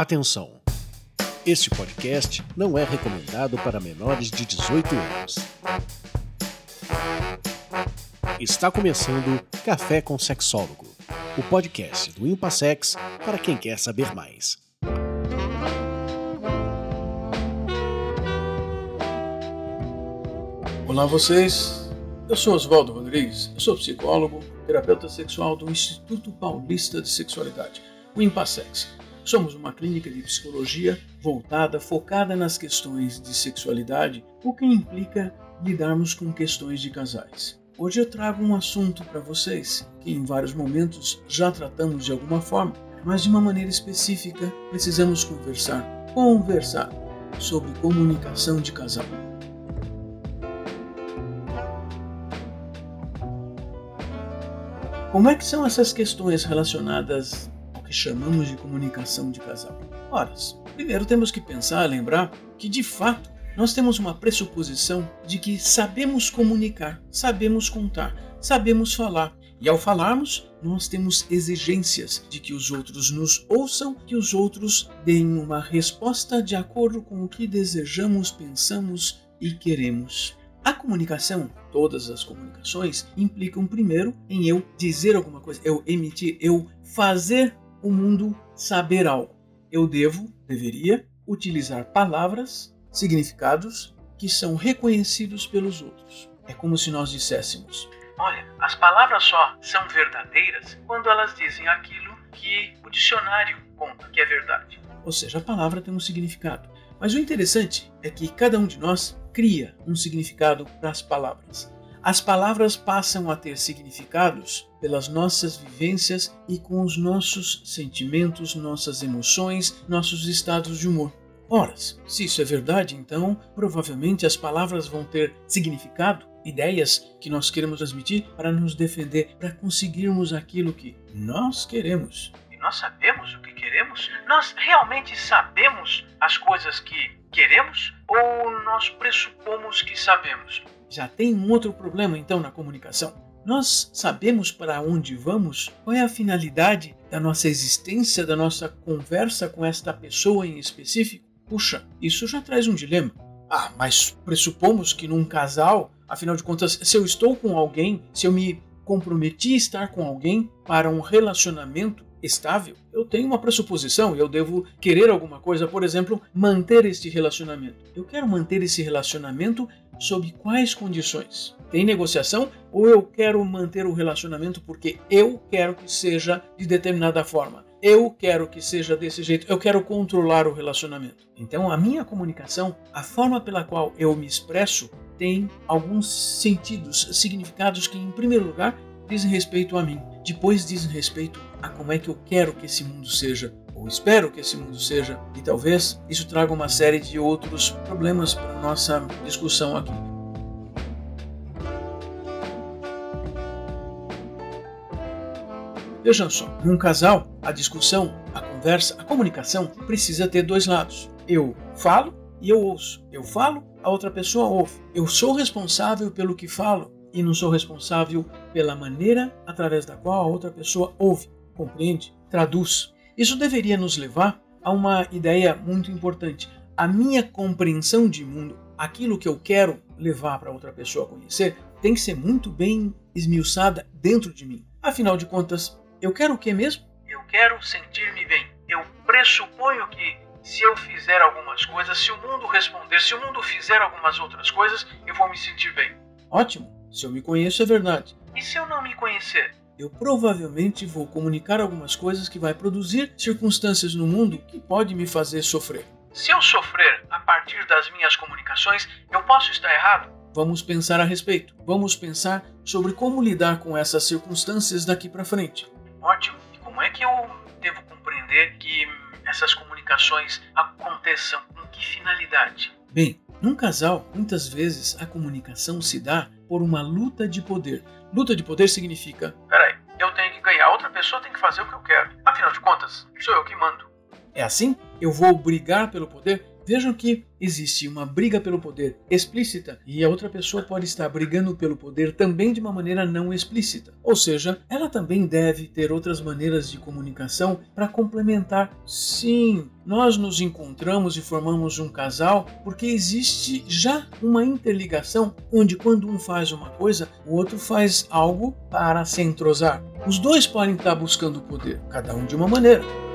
Atenção! Este podcast não é recomendado para menores de 18 anos. Está começando Café com Sexólogo, o podcast do Impassex para quem quer saber mais. Olá vocês, eu sou Oswaldo Rodrigues, eu sou psicólogo, terapeuta sexual do Instituto Paulista de Sexualidade, o Impassex. Somos uma clínica de psicologia voltada, focada nas questões de sexualidade, o que implica lidarmos com questões de casais. Hoje eu trago um assunto para vocês que em vários momentos já tratamos de alguma forma, mas de uma maneira específica precisamos conversar, conversar sobre comunicação de casal. Como é que são essas questões relacionadas que chamamos de comunicação de casal? Ora, primeiro temos que pensar, lembrar que de fato nós temos uma pressuposição de que sabemos comunicar, sabemos contar, sabemos falar. E ao falarmos, nós temos exigências de que os outros nos ouçam, que os outros deem uma resposta de acordo com o que desejamos, pensamos e queremos. A comunicação, todas as comunicações, implicam primeiro em eu dizer alguma coisa, eu emitir, eu fazer o mundo saber algo. Eu devo, deveria, utilizar palavras, significados que são reconhecidos pelos outros. É como se nós disséssemos: Olha, as palavras só são verdadeiras quando elas dizem aquilo que o dicionário conta que é verdade. Ou seja, a palavra tem um significado. Mas o interessante é que cada um de nós cria um significado para as palavras. As palavras passam a ter significados pelas nossas vivências e com os nossos sentimentos, nossas emoções, nossos estados de humor. Ora, se isso é verdade, então provavelmente as palavras vão ter significado, ideias que nós queremos transmitir para nos defender, para conseguirmos aquilo que nós queremos. E nós sabemos o que queremos? Nós realmente sabemos as coisas que queremos ou nós pressupomos que sabemos? Já tem um outro problema então na comunicação. Nós sabemos para onde vamos? Qual é a finalidade da nossa existência, da nossa conversa com esta pessoa em específico? Puxa, isso já traz um dilema. Ah, mas pressupomos que num casal, afinal de contas, se eu estou com alguém, se eu me comprometi a estar com alguém para um relacionamento, estável, eu tenho uma pressuposição e eu devo querer alguma coisa, por exemplo, manter este relacionamento. Eu quero manter esse relacionamento sob quais condições? Tem negociação ou eu quero manter o relacionamento porque eu quero que seja de determinada forma? Eu quero que seja desse jeito, eu quero controlar o relacionamento. Então, a minha comunicação, a forma pela qual eu me expresso, tem alguns sentidos, significados que, em primeiro lugar, dizem respeito a mim, depois dizem respeito a como é que eu quero que esse mundo seja, ou espero que esse mundo seja, e talvez isso traga uma série de outros problemas para nossa discussão aqui. Vejam só, num casal, a discussão, a conversa, a comunicação precisa ter dois lados. Eu falo e eu ouço. Eu falo, a outra pessoa ouve. Eu sou responsável pelo que falo e não sou responsável pela maneira através da qual a outra pessoa ouve compreende, traduz. Isso deveria nos levar a uma ideia muito importante. A minha compreensão de mundo, aquilo que eu quero levar para outra pessoa conhecer, tem que ser muito bem esmiuçada dentro de mim. Afinal de contas, eu quero o que mesmo? Eu quero sentir-me bem. Eu pressuponho que se eu fizer algumas coisas, se o mundo responder, se o mundo fizer algumas outras coisas, eu vou me sentir bem. Ótimo. Se eu me conheço, é verdade. E se eu não me conhecer? eu provavelmente vou comunicar algumas coisas que vai produzir circunstâncias no mundo que pode me fazer sofrer. Se eu sofrer a partir das minhas comunicações, eu posso estar errado? Vamos pensar a respeito. Vamos pensar sobre como lidar com essas circunstâncias daqui para frente. Ótimo. E como é que eu devo compreender que essas comunicações aconteçam? Com que finalidade? Bem, num casal, muitas vezes a comunicação se dá por uma luta de poder. Luta de poder significa: peraí, eu tenho que ganhar, outra pessoa tem que fazer o que eu quero. Afinal de contas, sou eu que mando. É assim? Eu vou brigar pelo poder? Vejam que existe uma briga pelo poder explícita e a outra pessoa pode estar brigando pelo poder também de uma maneira não explícita. Ou seja, ela também deve ter outras maneiras de comunicação para complementar. Sim, nós nos encontramos e formamos um casal porque existe já uma interligação onde quando um faz uma coisa, o outro faz algo para se entrosar. Os dois podem estar buscando poder, cada um de uma maneira.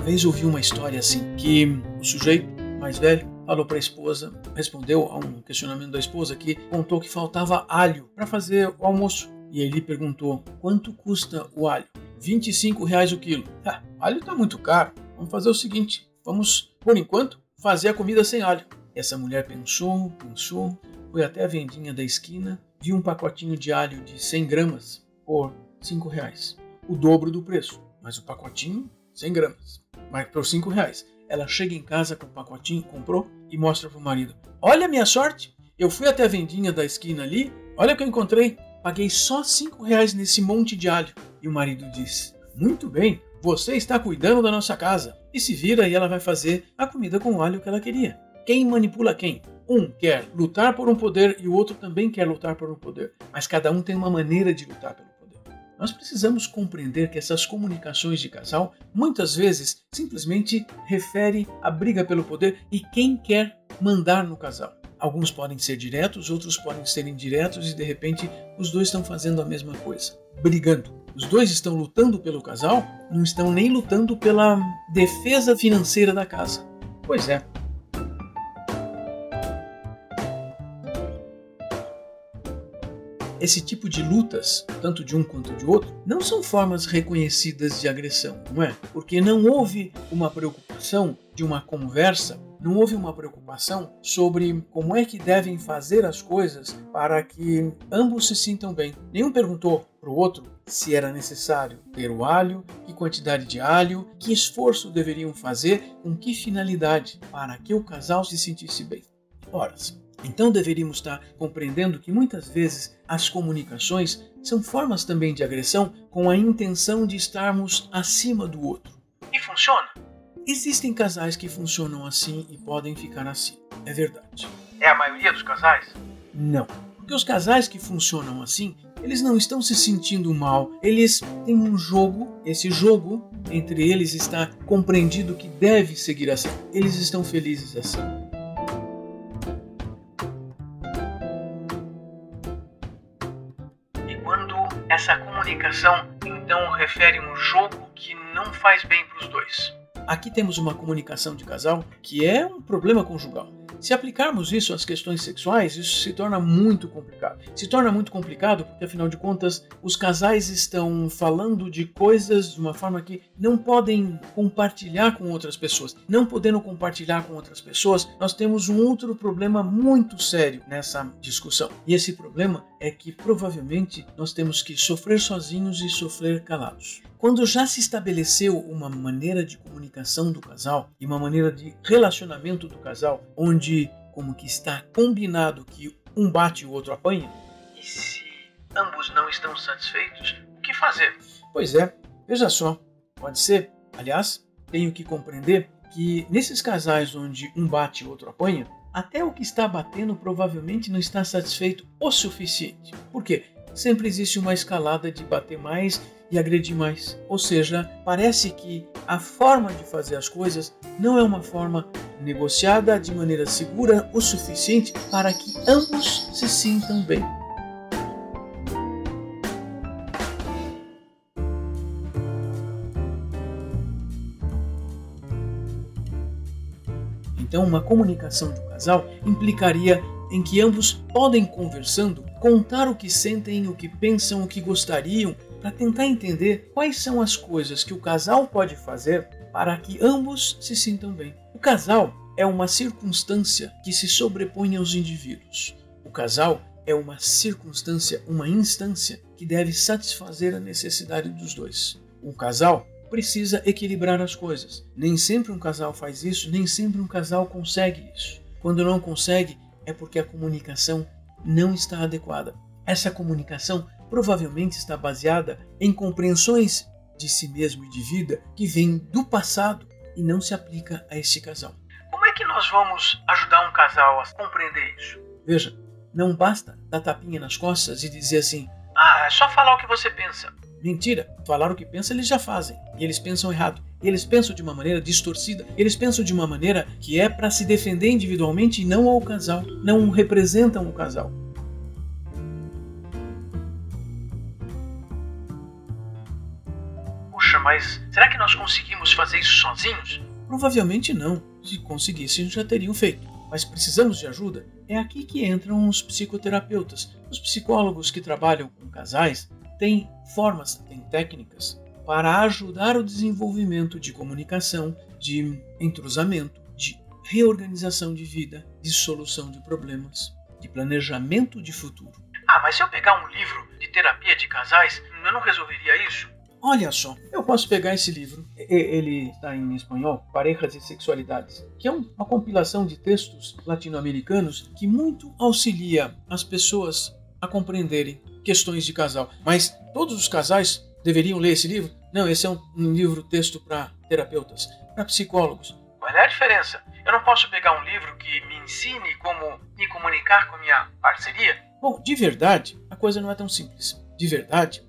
Vez ouvi uma história assim, que o sujeito mais velho falou para a esposa, respondeu a um questionamento da esposa que contou que faltava alho para fazer o almoço. E ele perguntou: quanto custa o alho? 25 reais o quilo. Ah, alho está muito caro. Vamos fazer o seguinte: vamos, por enquanto, fazer a comida sem alho. Essa mulher pensou, pensou, foi até a vendinha da esquina, viu um pacotinho de alho de 100 gramas por 5 reais, o dobro do preço, mas o pacotinho 100 gramas mas por 5 reais. Ela chega em casa com o pacotinho, comprou e mostra pro marido. Olha a minha sorte, eu fui até a vendinha da esquina ali, olha o que eu encontrei. Paguei só 5 reais nesse monte de alho. E o marido diz, muito bem, você está cuidando da nossa casa. E se vira e ela vai fazer a comida com o alho que ela queria. Quem manipula quem? Um quer lutar por um poder e o outro também quer lutar por um poder. Mas cada um tem uma maneira de lutar pelo nós precisamos compreender que essas comunicações de casal muitas vezes simplesmente refere à briga pelo poder e quem quer mandar no casal. Alguns podem ser diretos, outros podem ser indiretos e de repente os dois estão fazendo a mesma coisa, brigando. Os dois estão lutando pelo casal, não estão nem lutando pela defesa financeira da casa. Pois é, esse tipo de lutas, tanto de um quanto de outro, não são formas reconhecidas de agressão, não é? Porque não houve uma preocupação de uma conversa, não houve uma preocupação sobre como é que devem fazer as coisas para que ambos se sintam bem. Nenhum perguntou para o outro se era necessário ter o alho, que quantidade de alho, que esforço deveriam fazer, com que finalidade, para que o casal se sentisse bem. Ora, então deveríamos estar compreendendo que muitas vezes as comunicações são formas também de agressão com a intenção de estarmos acima do outro. E funciona? Existem casais que funcionam assim e podem ficar assim. É verdade. É a maioria dos casais? Não. Porque os casais que funcionam assim, eles não estão se sentindo mal. Eles têm um jogo, esse jogo entre eles está compreendido que deve seguir assim. Eles estão felizes assim. Comunicação então refere um jogo que não faz bem para os dois. Aqui temos uma comunicação de casal que é um problema conjugal. Se aplicarmos isso às questões sexuais, isso se torna muito complicado. Se torna muito complicado porque, afinal de contas, os casais estão falando de coisas de uma forma que não podem compartilhar com outras pessoas. Não podendo compartilhar com outras pessoas, nós temos um outro problema muito sério nessa discussão. E esse problema é que provavelmente nós temos que sofrer sozinhos e sofrer calados. Quando já se estabeleceu uma maneira de comunicação do casal e uma maneira de relacionamento do casal, onde como que está combinado que um bate e o outro apanha, e se ambos não estão satisfeitos, o que fazer? Pois é, veja só, pode ser, aliás, tenho que compreender que nesses casais onde um bate e o outro apanha, até o que está batendo provavelmente não está satisfeito o suficiente. Por quê? Sempre existe uma escalada de bater mais e agredir mais. Ou seja, parece que a forma de fazer as coisas não é uma forma negociada de maneira segura o suficiente para que ambos se sintam bem. Então, uma comunicação de um casal implicaria em que ambos podem conversando contar o que sentem, o que pensam, o que gostariam, para tentar entender quais são as coisas que o casal pode fazer para que ambos se sintam bem. O casal é uma circunstância que se sobrepõe aos indivíduos. O casal é uma circunstância, uma instância que deve satisfazer a necessidade dos dois. O casal precisa equilibrar as coisas. Nem sempre um casal faz isso, nem sempre um casal consegue isso. Quando não consegue, é porque a comunicação não está adequada. essa comunicação provavelmente está baseada em compreensões de si mesmo e de vida que vêm do passado e não se aplica a este casal. Como é que nós vamos ajudar um casal a compreender isso? Veja, não basta dar tapinha nas costas e dizer assim: Ah, é só falar o que você pensa. Mentira, falar o que pensa eles já fazem e eles pensam errado. E eles pensam de uma maneira distorcida. Eles pensam de uma maneira que é para se defender individualmente e não ao casal. Não representam o casal. Puxa, mas será que nós conseguimos fazer isso sozinhos? Provavelmente não. Se conseguissem, já teriam feito. Mas precisamos de ajuda? É aqui que entram os psicoterapeutas. Os psicólogos que trabalham com casais têm formas, têm técnicas para ajudar o desenvolvimento de comunicação, de entrosamento, de reorganização de vida, de solução de problemas, de planejamento de futuro. Ah, mas se eu pegar um livro de terapia de casais, eu não resolveria isso? Olha só, eu posso pegar esse livro, ele está em espanhol, Parejas e Sexualidades, que é uma compilação de textos latino-americanos que muito auxilia as pessoas a compreenderem questões de casal. Mas todos os casais deveriam ler esse livro? Não, esse é um, um livro texto para terapeutas, para psicólogos. Qual é a diferença? Eu não posso pegar um livro que me ensine como me comunicar com a minha parceria? Bom, de verdade, a coisa não é tão simples. De verdade,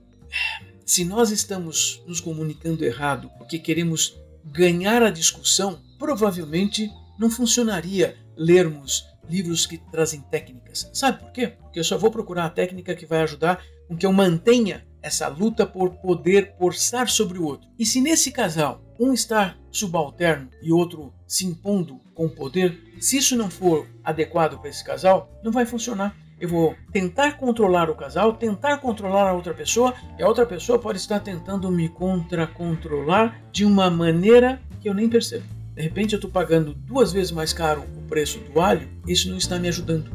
se nós estamos nos comunicando errado porque queremos ganhar a discussão, provavelmente não funcionaria lermos livros que trazem técnicas. Sabe por quê? Porque eu só vou procurar a técnica que vai ajudar com que eu mantenha essa luta por poder forçar sobre o outro. E se nesse casal um está subalterno e outro se impondo com poder, se isso não for adequado para esse casal, não vai funcionar. Eu vou tentar controlar o casal, tentar controlar a outra pessoa, e a outra pessoa pode estar tentando me contra-controlar de uma maneira que eu nem percebo. De repente eu estou pagando duas vezes mais caro o preço do alho, isso não está me ajudando.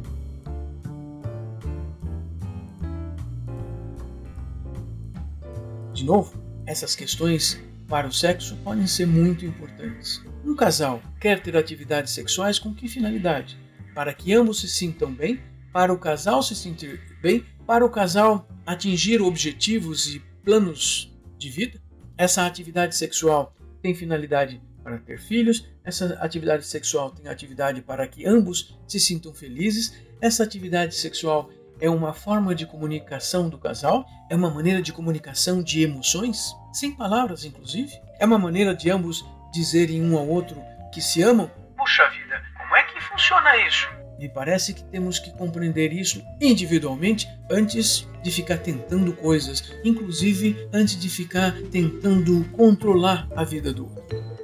De novo, essas questões para o sexo podem ser muito importantes. Um casal quer ter atividades sexuais com que finalidade? Para que ambos se sintam bem para o casal se sentir bem, para o casal atingir objetivos e planos de vida. Essa atividade sexual tem finalidade para ter filhos, essa atividade sexual tem atividade para que ambos se sintam felizes, essa atividade sexual é uma forma de comunicação do casal, é uma maneira de comunicação de emoções, sem palavras inclusive, é uma maneira de ambos dizerem um ao outro que se amam. Puxa vida, como é que funciona isso? Me parece que temos que compreender isso individualmente antes de ficar tentando coisas, inclusive antes de ficar tentando controlar a vida do outro.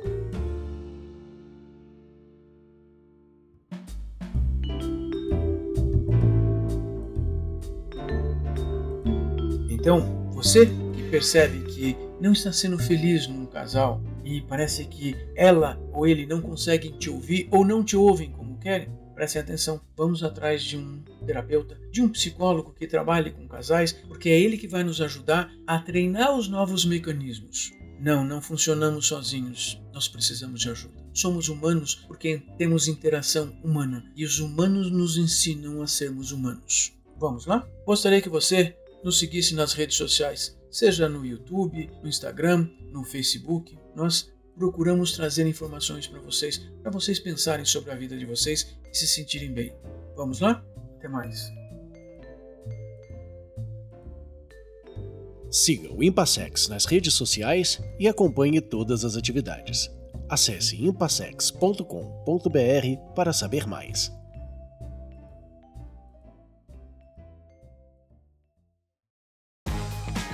Então, você que percebe que não está sendo feliz num casal e parece que ela ou ele não conseguem te ouvir ou não te ouvem como querem, Prestem atenção, vamos atrás de um terapeuta, de um psicólogo que trabalhe com casais, porque é ele que vai nos ajudar a treinar os novos mecanismos. Não, não funcionamos sozinhos, nós precisamos de ajuda. Somos humanos porque temos interação humana e os humanos nos ensinam a sermos humanos. Vamos lá? Gostaria que você nos seguisse nas redes sociais, seja no YouTube, no Instagram, no Facebook. Nós procuramos trazer informações para vocês, para vocês pensarem sobre a vida de vocês e se sentirem bem. Vamos lá? Até mais. Siga o Impassex nas redes sociais e acompanhe todas as atividades. Acesse impassex.com.br para saber mais.